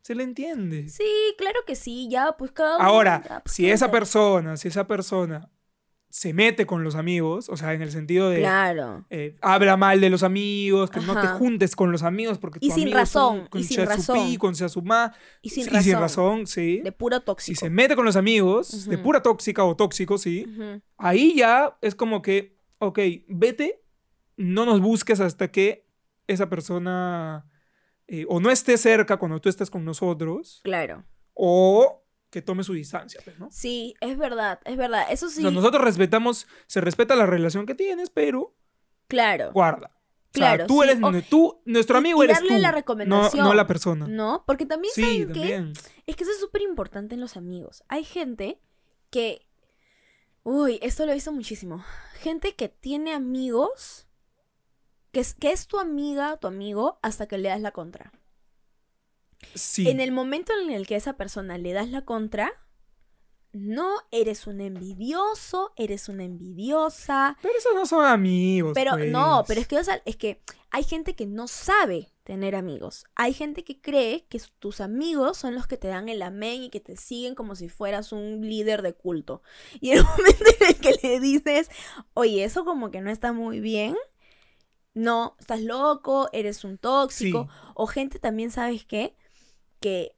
Se le entiende. Sí, claro que sí, ya, pues cada uno. Ahora, ya, pues, si esa persona, si esa persona se mete con los amigos, o sea, en el sentido de Claro. eh, habla mal de los amigos, que no te juntes con los amigos porque Y sin razón, y con sin sea su razón. pi, con sea su ma, Y sin sí, razón. y sin razón, sí. De puro Si tóxico. se mete con los amigos, de pura tóxica o tóxico, sí, ahí ya es como que, ok, vete, no nos busques hasta que esa persona eh, o no esté cerca cuando tú estés con nosotros, Claro. o que tome su distancia, pues, ¿no? Sí, es verdad, es verdad. Eso sí. O sea, nosotros respetamos, se respeta la relación que tienes, pero Claro. guarda. O sea, Claro, tú sí. eres O- tú, nuestro amigo y eres darle tú. la no- recomendación. No, la persona. ¿No? Porque también sí, saben que también. es que eso es súper importante en los amigos. Hay gente que. Uy, esto lo he visto muchísimo. Gente que tiene amigos. Que es, que es tu amiga, tu amigo, hasta que le das la contra. Sí. En el momento en el que esa persona le das la contra, no, eres un envidioso, eres una envidiosa. Pero esos no son amigos. Pero pues. no, pero es que, o sea, es que hay gente que no sabe tener amigos. Hay gente que cree que tus amigos son los que te dan el amén y que te siguen como si fueras un líder de culto. Y en el momento en el que le dices, oye, eso como que no está muy bien. No, estás loco, eres un tóxico. Sí. O gente también, ¿sabes qué? Que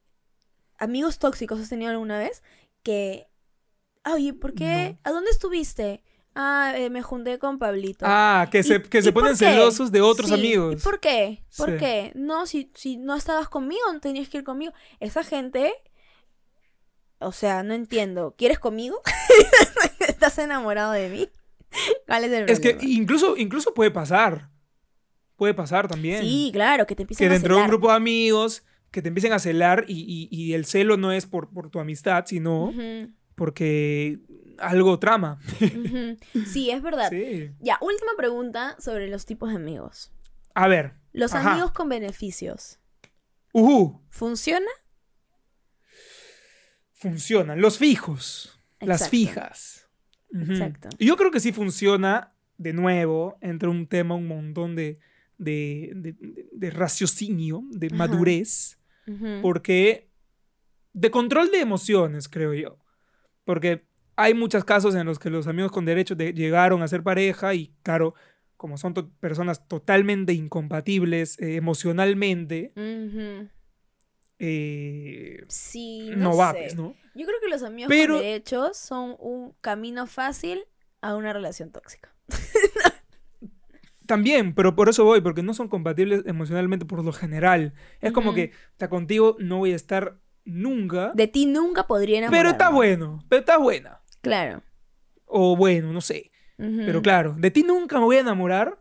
amigos tóxicos has tenido alguna vez que, oye, ¿por qué? ¿A dónde estuviste? Ah, eh, me junté con Pablito. Ah, que ¿Y- se, que se ponen celosos de otros Sí, amigos. ¿Y por qué? ¿Por Sí. qué? No, si, si no estabas conmigo, no tenías que ir conmigo. Esa gente, o sea, no entiendo. ¿Quieres conmigo? ¿Estás enamorado de mí? ¿Cuál es el Es que incluso, incluso puede pasar. Puede pasar también. Sí, claro, que te empiecen que a dentro de un celar. grupo de amigos que te empiecen a celar y, y- y el celo no es por, por tu amistad, sino porque algo trama. Sí, es verdad. Sí. Ya, última pregunta sobre los tipos de amigos. A ver. Los Ajá. amigos con beneficios. Ujú. ¿Funciona? Funcionan. Los fijos. Las fijas. Exacto. Y Yo creo que sí funciona, de nuevo, entre un tema, un montón de, de, de- raciocinio, de Ajá. madurez, porque de control de emociones, creo yo. Porque hay muchos casos en los que los amigos con derechos de- llegaron a ser pareja y, claro, como son to- personas totalmente incompatibles eh, emocionalmente, eh, Sí, no, no, va, sé. pues, ¿no? Yo creo que los amigos Pero- con derechos son un camino fácil a una relación tóxica. También, pero por eso voy, porque no son compatibles emocionalmente por lo general. Es como que, está contigo no voy a estar nunca, De ti nunca podría enamorarme. pero está bueno, pero está buena. Claro. O bueno, no sé. Pero claro, de ti nunca me voy a enamorar,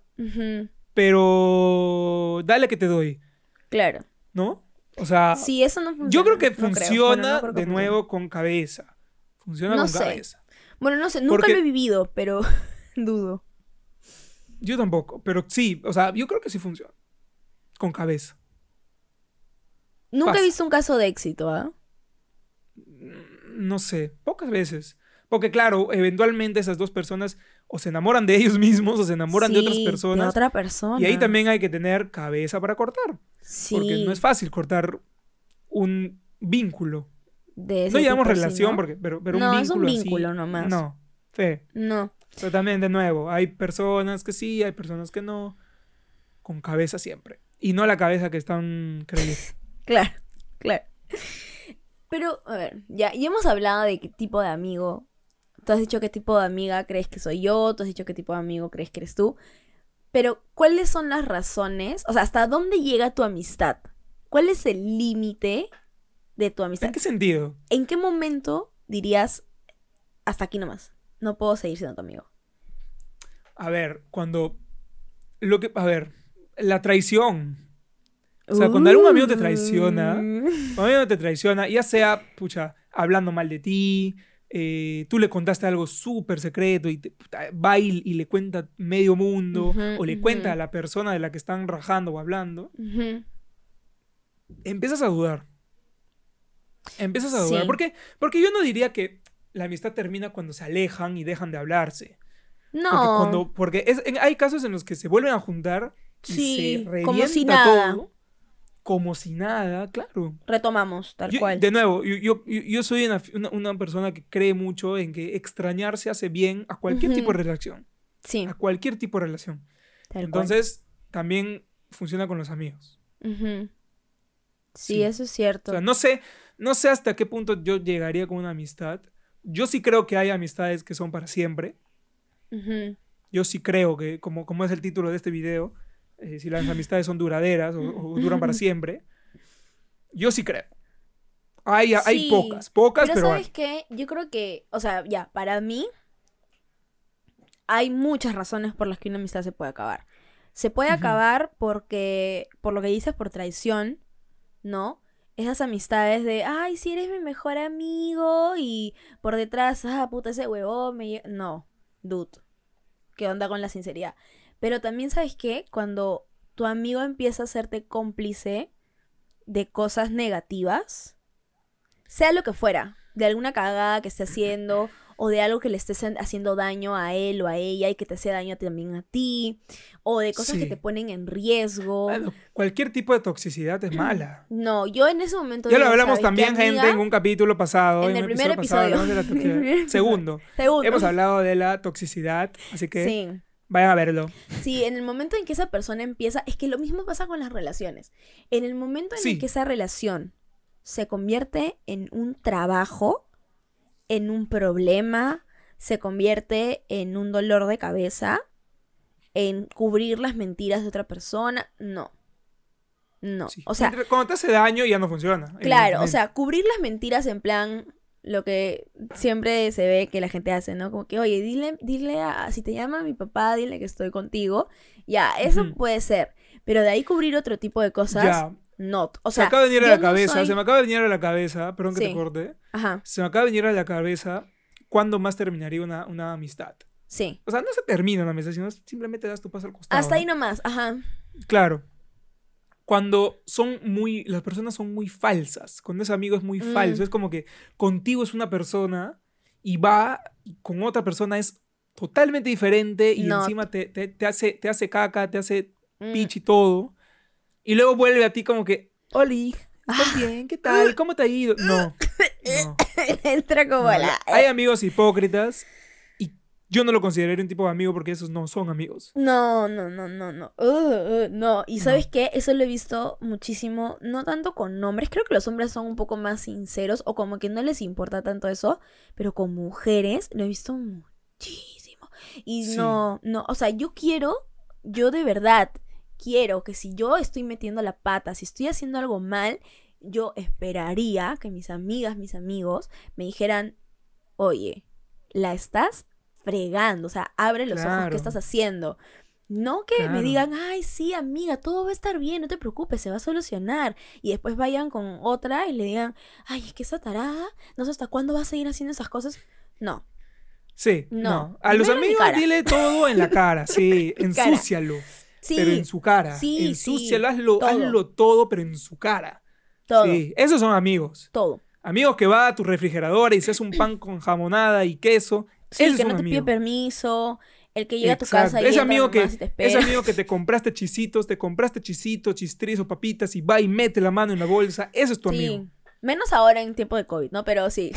pero dale que te doy, Claro. ¿no? O sea, Sí, eso no funciona. yo creo que No creo. funciona Bueno, no de nuevo con cabeza. Funciona No con sé. cabeza. Bueno, no sé, nunca Porque- lo he vivido, pero dudo. Yo tampoco, pero sí, o sea, yo creo que sí funciona. Con cabeza. Nunca Pasa. he visto un caso de éxito, ¿ah? No sé, pocas veces. Porque claro, eventualmente esas dos personas o se enamoran de ellos mismos o se enamoran de otras personas. De otra persona. Y ahí también hay que tener cabeza para cortar. Sí. Porque no es fácil cortar un vínculo. de ese No llamamos relación, ¿no? porque, pero, pero No, un es un vínculo así- vínculo nomás. No, fe. No. Pero también, de nuevo, hay personas que sí, hay personas que no. Con cabeza siempre. Y no la cabeza que están creyendo. Claro, claro. Pero, a ver, ya, ya hemos hablado de qué tipo de amigo. Tú has dicho qué tipo de amiga crees que soy yo, tú has dicho qué tipo de amigo crees que eres tú. Pero, ¿cuáles son las razones? O sea, ¿hasta dónde llega tu amistad? ¿Cuál es el límite de tu amistad? ¿En qué sentido? ¿En qué momento dirías, hasta aquí nomás? No puedo seguir siendo tu amigo. A ver, cuando. Lo que. A ver, la traición. O sea, cuando algún amigo te traiciona, Uh. Cuando un amigo te traiciona, ya sea, pucha, hablando mal de ti, eh, tú le contaste algo súper secreto y te, puta, va y, y le cuenta medio mundo, o le cuenta a la persona de la que están rajando o hablando, empiezas a dudar. Empiezas a dudar. Sí. ¿Por qué? Porque yo no diría que la amistad termina cuando se alejan y dejan de hablarse. No. Porque, cuando, porque es- en- hay casos en los que se vuelven a juntar y Sí, se como si revienta nada. todo. Como si nada, claro. Retomamos, tal Yo- cual. De nuevo, yo, yo, yo- yo soy una, una- una persona que cree mucho en que extrañarse hace bien a cualquier tipo de relación. Sí, A cualquier tipo de relación. tal Entonces, también funciona con los amigos. Sí, Sí. eso es O cierto. sea, no sé, no sé hasta qué punto yo llegaría con una amistad. Yo sí creo que hay amistades que son para siempre. Yo sí creo que, como, como es el título de este video, eh, si las amistades son duraderas o, o duran para siempre, yo sí creo. Hay, hay pocas, pocas, Pero pero, ¿sabes hay. qué? Yo creo que, o sea, ya, para mí hay muchas razones por las que una amistad se puede acabar. Se puede acabar porque, por lo que dices, por traición, ¿no? Esas amistades de, ay, si eres mi mejor amigo y por detrás, ah, puta, ese huevón me... lle-". No, dude. ¿Qué onda con la sinceridad? Pero también, ¿sabes qué? Cuando tu amigo empieza a hacerte cómplice de cosas negativas, sea lo que fuera, de alguna cagada que esté haciendo o de algo que le estés en- haciendo daño a él o a ella y que te hace daño también a ti, o de cosas que te ponen en riesgo. Bueno, cualquier tipo de toxicidad es mala. No, yo en ese momento Ya lo hablamos ¿sabes qué, también, gente, amiga? en un capítulo pasado. En el primer pasado episodio. de la Segundo. Segundo. Hemos hablado de la toxicidad, así que Sí. vayan a verlo. Sí, en el momento en que esa persona empieza, es que lo mismo pasa con las relaciones. En el momento en Sí. el que esa relación se convierte en un trabajo, en un problema, se convierte en un dolor de cabeza, en cubrir las mentiras de otra persona, no. No. Sí. O sea, cuando te hace daño ya no funciona. Claro, o sea, cubrir las mentiras en plan lo que siempre se ve que la gente hace, ¿no? Como que, oye, dile, dile a, si te llama mi papá, dile que estoy contigo. Ya, eso puede ser. Pero de ahí cubrir otro tipo de cosas, Ya, no. O se sea, me acaba de venir a la no cabeza, soy- se me acaba de venir a la cabeza, perdón que Sí. te corte, Ajá, se me acaba de venir a la cabeza cuándo más terminaría una, una amistad. sí. O sea, no se termina una amistad, sino simplemente das tu paso al costado. Hasta ahí ¿no? nomás, ajá. Claro. Cuando son muy, las personas son muy falsas, cuando ese amigo es muy Mm. falso, es como que contigo es una persona y va con otra persona es totalmente diferente y encima te, te- te hace, te hace caca, te hace Mm, pitch y todo. Y luego vuelve a ti como que, Oli, ¿estás Ah. bien? ¿Qué tal? ¿Cómo te ha ido? No. no, Entra como no. la... Hay amigos hipócritas y yo no lo consideraría un tipo de amigo porque esos no son amigos. No, no, no, no, no. Uh, uh, no. Y No. sabes qué? Eso lo he visto muchísimo, no tanto con hombres, creo que los hombres son un poco más sinceros o como que no les importa tanto eso, pero con mujeres lo he visto muchísimo. Y Sí. no, no, o sea, yo quiero, yo de verdad quiero que si yo estoy metiendo la pata, si estoy haciendo algo mal, yo esperaría que mis amigas, mis amigos me dijeran, oye, la estás fregando, o sea, abre los ojos. ¿qué estás haciendo? No que me digan, ay, sí, amiga, todo va a estar bien, no te preocupes, se va a solucionar. Y después vayan con otra y le digan, ay, es que esa tarada, no sé hasta cuándo va a seguir haciendo esas cosas. No, Sí, No. no. A los amigos dile todo en la cara, sí, ensúcialo, sí, pero en su cara. sí, Ensúcialo, sí, hazlo, todo. hazlo todo, pero en su cara. todo, Sí, esos son amigos. todo. Amigos que va a tu refrigeradora y se hace un pan con jamonada y queso. Sí, ese que es un no te pide amigo. permiso, el que llega a tu casa y ese amigo que te espera. ese amigo que te compraste chisitos, te compraste chisitos, chistrizos, papitas y va y mete la mano en la bolsa, ese es tu Sí, amigo. menos ahora en tiempo de COVID, ¿no? Pero sí.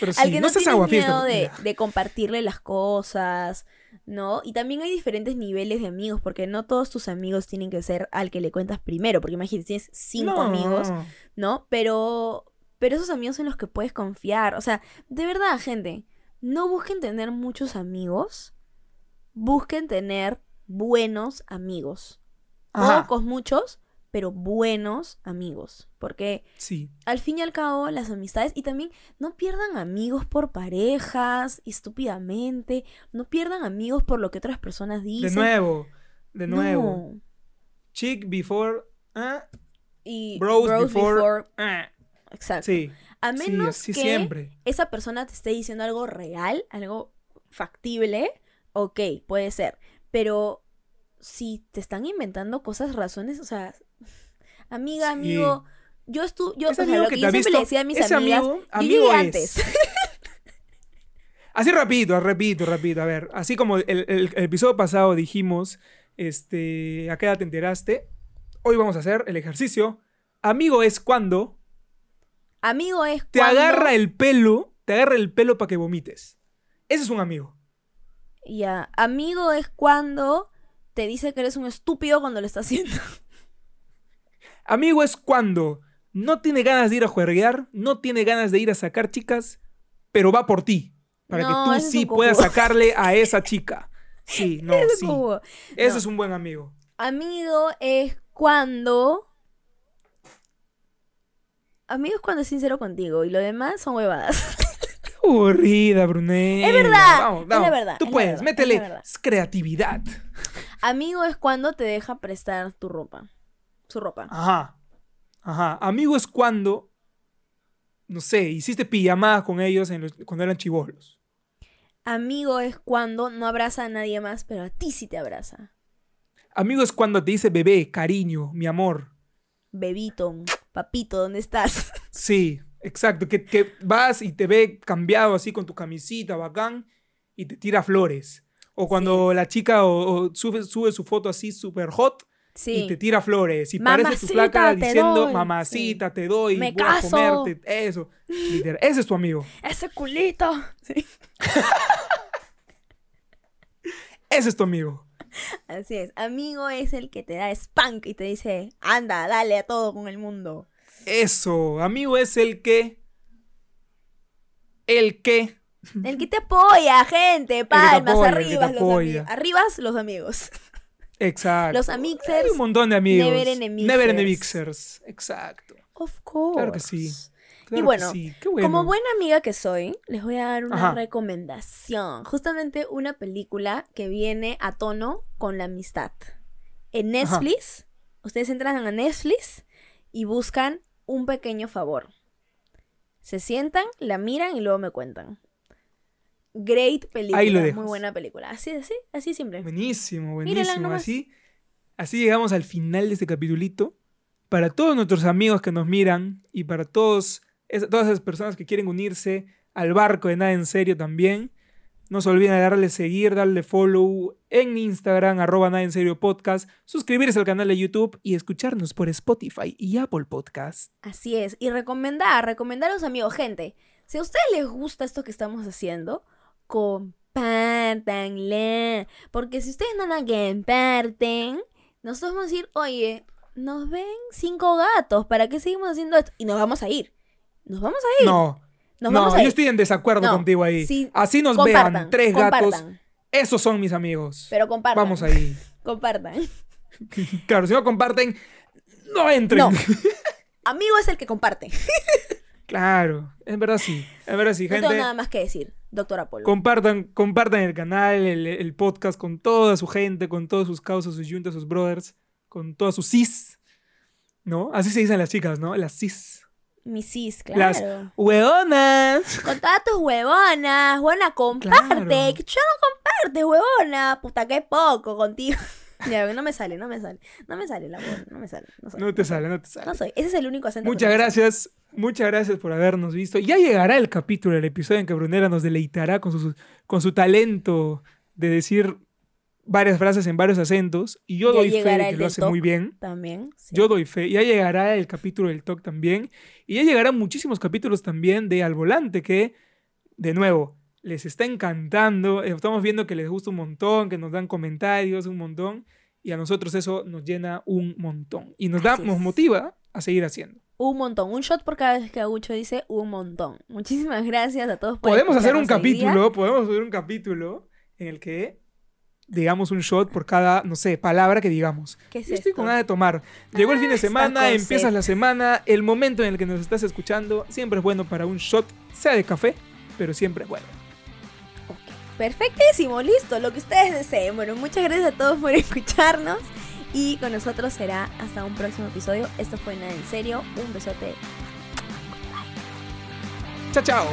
Pero sí, Al que no, seas tiene aguafiestas, miedo de compartirle las cosas, ¿no? Y también hay diferentes niveles de amigos, porque no todos tus amigos tienen que ser al que le cuentas primero, porque imagínate, tienes cinco No. amigos, ¿no? Pero, pero esos amigos en los que puedes confiar, o sea, de verdad, gente, no busquen tener muchos amigos, busquen tener buenos amigos. Ajá, Pocos, muchos, pero buenos amigos, porque sí. al fin y al cabo, las amistades, y también no pierdan amigos por parejas, estúpidamente, no pierdan amigos por lo que otras personas De dicen. nuevo, de nuevo. No. Chick before, ah, Y Bros bros before- before- ah. Exacto. Sí, A menos que siempre. esa persona te esté diciendo algo real, algo factible, ok, puede ser. Pero si te están inventando cosas, razones, o sea, amiga, Sí. amigo, yo estuve, yo, o sea, lo que que te yo siempre visto, le decía a mis ese amigas, amigo, yo amigo es. antes. Así repito, repito, repito. A ver, así como el, el- el episodio pasado dijimos, este, ¿a qué edad te enteraste? Hoy vamos a hacer el ejercicio. Amigo es cuando Amigo es te cuando- agarra el pelo, te agarra el pelo para que vomites. Ese es un amigo. Ya, amigo es cuando te dice que eres un estúpido cuando lo está haciendo. Amigo es cuando no tiene ganas de ir a juerguear, no tiene ganas de ir a sacar chicas, pero va por ti. Para No, que tú es sí puedas sacarle a esa chica. Sí, no, Es sí. Eso No. es un buen amigo. Amigo es cuando. Amigo es cuando es sincero contigo y lo demás son huevadas. Qué aburrida, Brunella. Es verdad, Vamos, es vamos. la verdad, Tú es puedes, verdad, es métele creatividad. Amigo es cuando te deja prestar tu ropa. Su ropa. Ajá. Ajá. Amigo es cuando, no sé, hiciste pijamadas con ellos en los- cuando eran chivolos. Amigo es cuando no abraza a nadie más, pero a ti sí te abraza. Amigo es cuando te dice bebé, cariño, mi amor. Bebito, papito, ¿dónde estás? Sí, Exacto, que, que vas y te ve cambiado así con tu camisita, bacán, y te tira flores. O cuando la chica o, o sube, sube su foto así super hot Sí. y te tira flores. Y parece tu Mamacita, placa te diciendo, doy. mamacita, te doy, Me voy caso. a comerte. Eso. Literal. Ese es tu amigo. Ese culito. Sí. Ese es tu amigo. Así es. Amigo es el que te da spank y te dice, anda, dale a todo con el mundo. Eso. Amigo es el que... El que... El que te apoya, gente. Palmas, apoya, arribas los amigos. Arribas los amigos. Exacto. Los Hay amixers. un montón de amigos. never enemixers. Never enemixers. Exacto. Of course. Claro que sí. Claro que bueno, sí. Qué bueno. Como buena amiga que soy, les voy a dar una Ajá. recomendación. Justamente una película que viene a tono con la amistad. En Netflix, ustedes entran a Netflix y buscan un pequeño favor. Se sientan, la miran y luego me cuentan. Great película, Ahí lo muy buena película. Así, así, así simple. Buenísimo, buenísimo. Así, así llegamos al final de este capitulito. Para todos nuestros amigos que nos miran y para todos, es- todas esas personas que quieren unirse al barco de Nada en Serio también, no se olviden de darle seguir, darle follow en Instagram, arroba Nada en Serio Podcast, suscribirse al canal de YouTube y escucharnos por Spotify y Apple Podcast. Así es. Y recomendar, recomendar a los amigos. Gente, si a ustedes les gusta esto que estamos haciendo, compártanle. Porque si ustedes no la comparten, nosotros vamos a decir, oye, nos ven cinco gatos, ¿para qué seguimos haciendo esto? Y nos vamos a ir. Nos vamos a ir. No, nos no, vamos a yo estoy en desacuerdo No, contigo ahí. sí, Así nos vean tres gatos, esos son mis amigos. Pero compartan. Vamos ahí. Compartan. Claro, si no comparten, no entren. No. Amigo es el que comparte. Claro, en verdad sí. En verdad sí, No tengo gente. nada más que decir, doctor Apolo. Compartan, compartan el canal, el, el podcast con toda su gente, con todas sus causas, sus juntas, sus brothers, con todas sus cis. ¿No? Así se dicen las chicas, ¿no? Las cis. Mi cis, Las claro. hueonas. Con todas tus huevonas, huevona, comparte. Claro. Que yo no comparte, huevona. Puta, que poco contigo. Ya, no me sale, no me sale. No me sale la voz, no me sale. No, soy, No te sale, no te sale. No soy. Ese es el único acento. Muchas gracias, muchas gracias por habernos visto. Ya llegará el capítulo, el episodio en que Brunera nos deleitará con su, con su talento de decir varias frases en varios acentos. Y yo Ya doy fe de que lo hace muy bien. También. sí. Yo doy fe. Ya llegará el capítulo del talk también. Y ya llegarán muchísimos capítulos también de Al Volante que, de nuevo, les está encantando. Eh, Estamos viendo que les gusta un montón, que nos dan comentarios un montón. Y a nosotros eso nos llena un montón. Y nos, da, nos motiva a seguir haciendo. Un montón. Un shot por cada vez que Agucho dice un montón. Muchísimas gracias a todos por Podemos hacer un capítulo, podemos hacer un capítulo en el que digamos un shot por cada, no sé, palabra que digamos. ¿Qué es Yo estoy esto? con ganas de tomar. Llegó el fin de Ah, semana, empiezas la semana, el momento en el que nos estás escuchando, siempre es bueno para un shot, sea de café, pero siempre es bueno. Perfectísimo, listo, lo que ustedes deseen. Bueno, muchas gracias a todos por escucharnos. Y con nosotros será hasta un próximo episodio. Esto fue Nada en Serio. Un besote. Chao, chao.